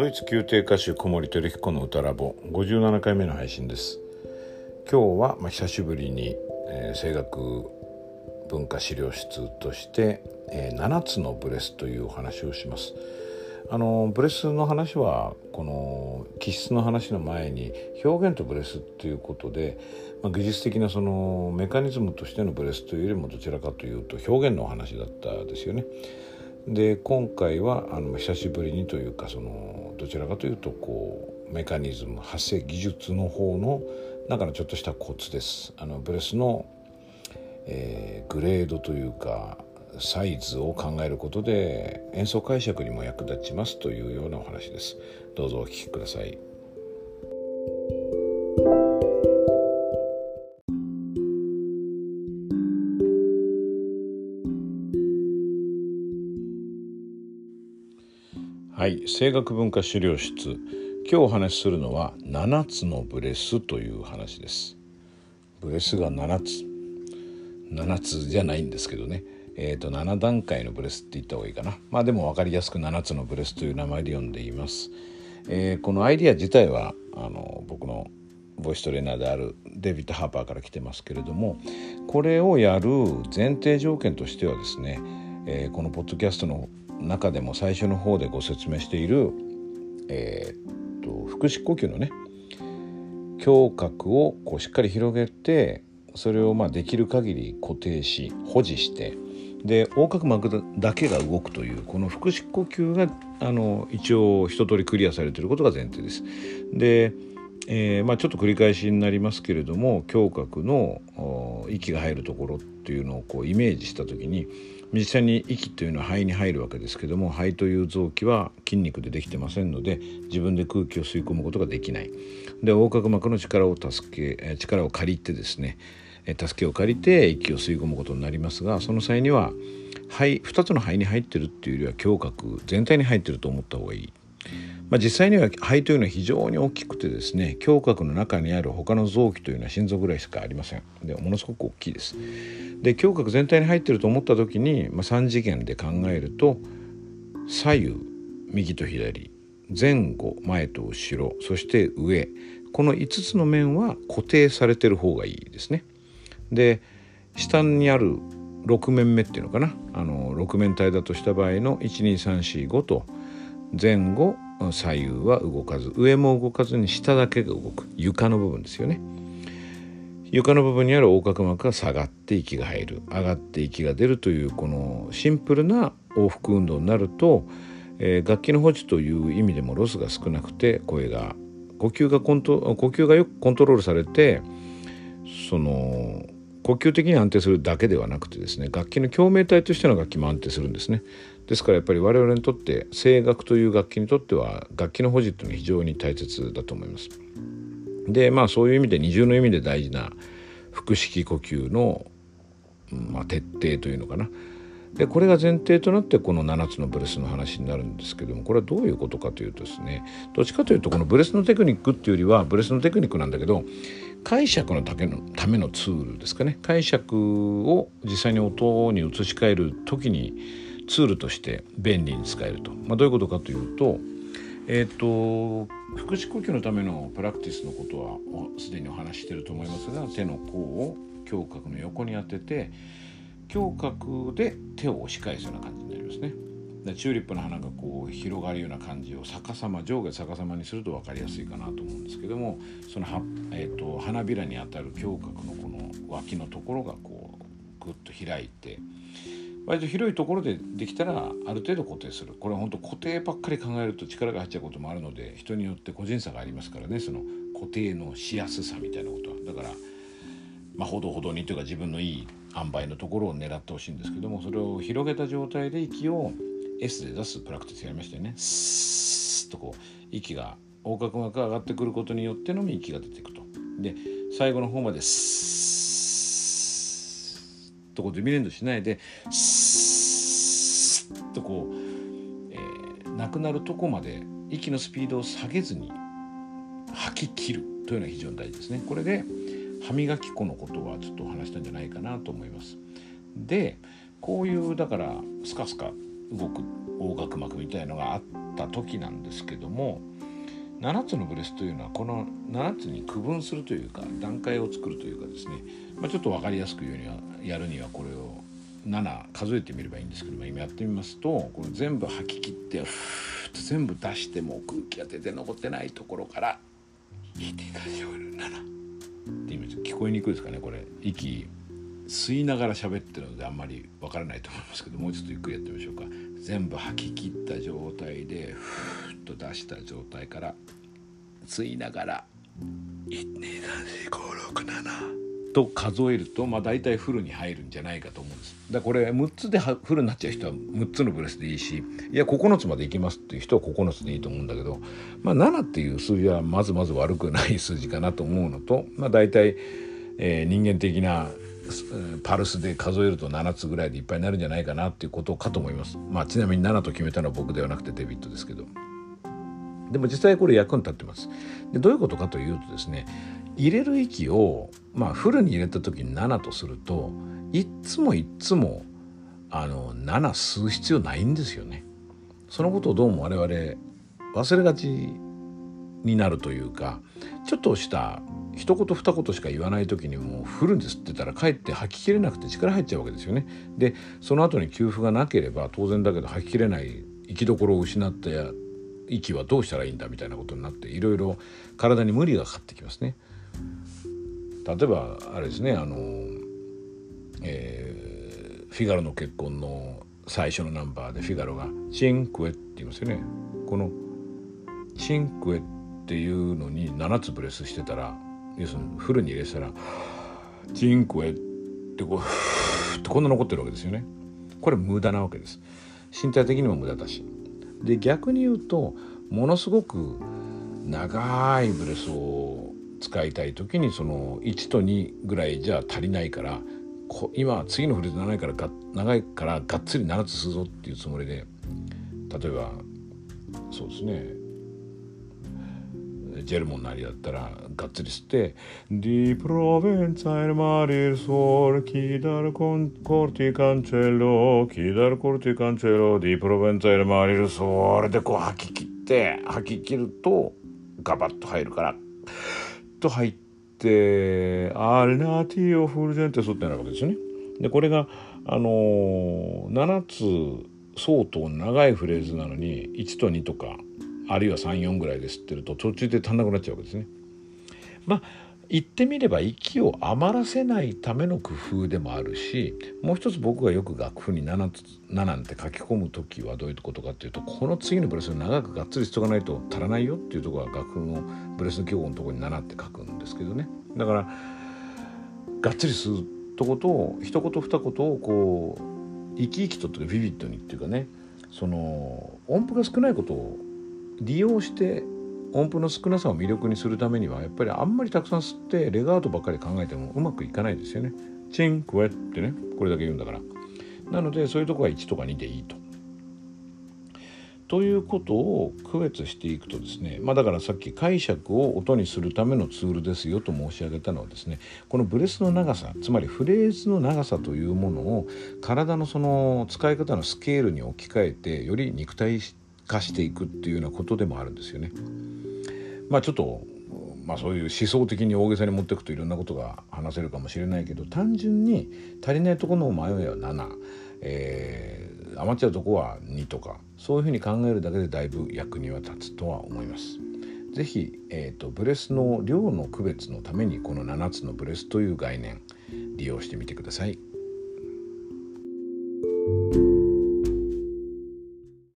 ドイツ宮廷歌手小森照彦の歌ラボ57回目の配信です今日はまあ久しぶりに、えー、声楽文化資料室として、えー、7つのブレスというお話をしますあのブレスの話はこの気質の話の前に表現とブレスっていうことで、まあ、技術的なそのメカニズムとしてのブレスというよりもどちらかというと表現のお話だったですよね。で今回はあの久しぶりにというかそのどちらかというとこうメカニズム発生技術の方の中のちょっとしたコツです。あのブレスの、えー、グレードというかサイズを考えることで演奏解釈にも役立ちますというようなお話です。どうぞお聞きください。声楽文化資料室。今日お話しするのは7つのブレスという話です。ブレスが7つ。7つじゃないんですけどね。えーと、7段階のブレスって言った方がいいかな。まあでも分かりやすく7つのブレスという名前で呼んでいます、えー、このアイディア自体はあの僕のボイストレーナーであるデビッド・ハーパーから来てますけれどもこれをやる前提条件としてはですね、えー、このポッドキャストの中でも最初の方でご説明している、えー、と腹式呼吸のね胸郭をこうしっかり広げてそれをまあできる限り固定し保持してで横隔膜だけが動くというこの腹式呼吸があの一応一通りクリアされていることが前提です。でえーまあ、ちょっと繰り返しになりますけれども胸郭の息が入るところっていうのをこうイメージした時に実際に息というのは肺に入るわけですけども肺という臓器は筋肉でできてませんので自分で空気を吸い込むことができないで横隔膜の力を助け力を借りてですね助けを借りて息を吸い込むことになりますがその際には肺2つの肺に入ってるっていうよりは胸郭全体に入ってると思った方がいい。まあ、実際には肺というのは非常に大きくてですね胸郭の中にある他の臓器というのは心臓ぐらいしかありません。でものすごく大きいです。で胸郭全体に入ってると思った時に、まあ、3次元で考えると左右右と左前後前と後ろそして上この5つの面は固定されてる方がいいですね。で下にある6面目っていうのかな。あの6面体だとした場合の12345と前後左右は動かず上も動かずに下だけが動く床の部分ですよね。床の部分にある横隔膜が下がって息が入る。上がって息が出るというこのシンプルな往復運動になると、えー、楽器の保持という意味でもロスが少なくて声が呼吸がコント呼吸がよくコントロールされてその呼吸的に安定するだけではなくてですね楽器の共鳴体としての楽器も安定するんですね。ですからやっぱり我々にとって声楽という楽器にとっては楽器の保持っていうのは非常に大切だと思います。でまあそういう意味で二重の意味で大事な腹式呼吸の、まあ、徹底というのかな。でこれが前提となってこの7つのブレスの話になるんですけどもこれはどういうことかというとですねどっちかというとこのブレスのテクニックっていうよりはブレスのテクニックなんだけど解釈のためのためのツールですかね解釈を実際に音に移し替える時にツールとして便利に使えると、まあ、どういうことかというとえっ、ー、と腹式呼吸のためのプラクティスのことはすでにお話ししてると思いますが手の甲を胸郭の横に当てて胸郭で手を押し返すような感じになりますね。でチューリップの花がこう広がるような感じを逆さま上下逆さまにすると分かりやすいかなと思うんですけどもその、えーと、花びらにあたる胸郭のこの脇のところがこうグッと開いて割と広いところでできたらある程度固定する。これは本当固定ばっかり考えると力が入っちゃうこともあるので人によって個人差がありますからね。その固定のしやすさみたいなことは。だからまあほどほどにというか自分のいい塩梅のところを狙ってほしいんですけどもそれを広げた状態で息を S で出すプラクティスやりましたよね。スーッとこう息が横隔膜が上がってくることによってのみ息が出ていくと。で最後の方までスーッとこうデミレンドしないでスーッとこう、えー、なくなるとこまで息のスピードを下げずに吐き切るというのは非常に大事ですね。これで歯磨き粉のことはちょっと話したんじゃないかなと思います。でこういうだからスカスカ動く横隔膜みたいのがあった時なんですけども7つのブレスというのはこの7つに区分するというか段階を作るというかですね、まあ、ちょっと分かりやすく言うにはやるにはこれを7数えてみればいいんですけども今やってみますとこれ全部吐き切ってふーっと全部出しても空気が出て残ってないところから「引いていかしょう7」って意味聞こえにくいですかねこれ。息吸いながら喋ってるのであんまりわからないと思いますけどもうちょっとゆっくりやってみましょうか。全部吐き切った状態でふーっと出した状態から吸いながら1234567と数えると、まあ、大体フルに入るんじゃないかと思うんです。だこれ6つでフルになっちゃう人は6つのブレスでいいしいや9つまでいきますっていう人は9つでいいと思うんだけど、まあ、7っていう数字はまずまず悪くない数字かなと思うのと、まあ、大体、えー、人間的なパルスで数えると7つぐらいでいっぱいになるんじゃないかなっていうことかと思います。まあ、ちなみに7と決めたのは僕ではなくてデビットですけど。でも実際これ役に立ってます。でどういうことかというとですね入れる息を、まあ、フルに入れた時に7とするといっつもいっつもあの7吸う必要ないんですよね。そのことをどうも我々忘れがちになるというかちょっとした一言二言しか言わない時にもうフルに吸って言ったらかえって吐ききれなくて力入っちゃうわけですよね。でその後に給付がなければ当然だけど吐ききれない生きどころを失った息はどうしたらいいんだみたいなことになっていろいろ体に無理がかかってきますね。例えばあれですねあの、えー、フィガロの結婚の最初のナンバーでフィガロが「チンクエ」って言いますよね。この「チンクエ」っていうのに7つブレスしてたら要するにフルに入れたら「チンクエ」ってこうふーってこんな残ってるわけですよね。これ無駄なわけです。身体的にも無駄だし。で逆に言うとものすごく長いブレスを使いたい時にその1と2ぐらいじゃ足りないから今次のフレーズ長いからが長いからがっつり7つするぞっていうつもりで例えばそうですねジェルモンなりだったらがっつり吸って「ディプロベンツァイルマリルソールキダルコンコルティカンチェロキダルコルティカンチェロディプロベンツァイルマリルソール」でこう吐き切って吐き切るとガバッと入るからと入ってアルナティオフルゼンテスってなるわけですよね。でこれがあのー、7つ相当長いフレーズなのに1と2とかあるいは34ぐらいで吸ってると途中で足んなくなっちゃうわけですね。まあ言ってみれば息を余らせないための工夫でもあるしもう一つ僕がよく楽譜に 7, 7って書き込む時はどういうことかっていうとこの次のブレスを長くがっつりしとかないと足らないよっていうところは楽譜のブレスの記号のところに7って書くんですけどねだからがっつりするとこと一言二言をこう生き生きとというかビビッドにっていうかねその音符が少ないことを利用して音符の少なさを魅力にするためにはやっぱりあんまりたくさん吸ってレガートばっかり考えてもうまくいかないですよね。チンクエってねこれだけ言うんだから。なのでそういうとこは1とか2でいいと。ということを区別していくとですねまあだからさっき解釈を音にするためのツールですよと申し上げたのはですねこのブレスの長さつまりフレーズの長さというものを体のその使い方のスケールに置き換えてより肉体化していくっていうようなことでもあるんですよね。まあちょっとまあそういう思想的に大げさに持っていくといろんなことが話せるかもしれないけど単純に足りないところの迷いは7、えー、余っちゃうとこは2とかそういうふうに考えるだけでだいぶ役には立つとは思います。是非、えーと、ブレスの量の区別のためにこの7つのブレスという概念利用してみてください。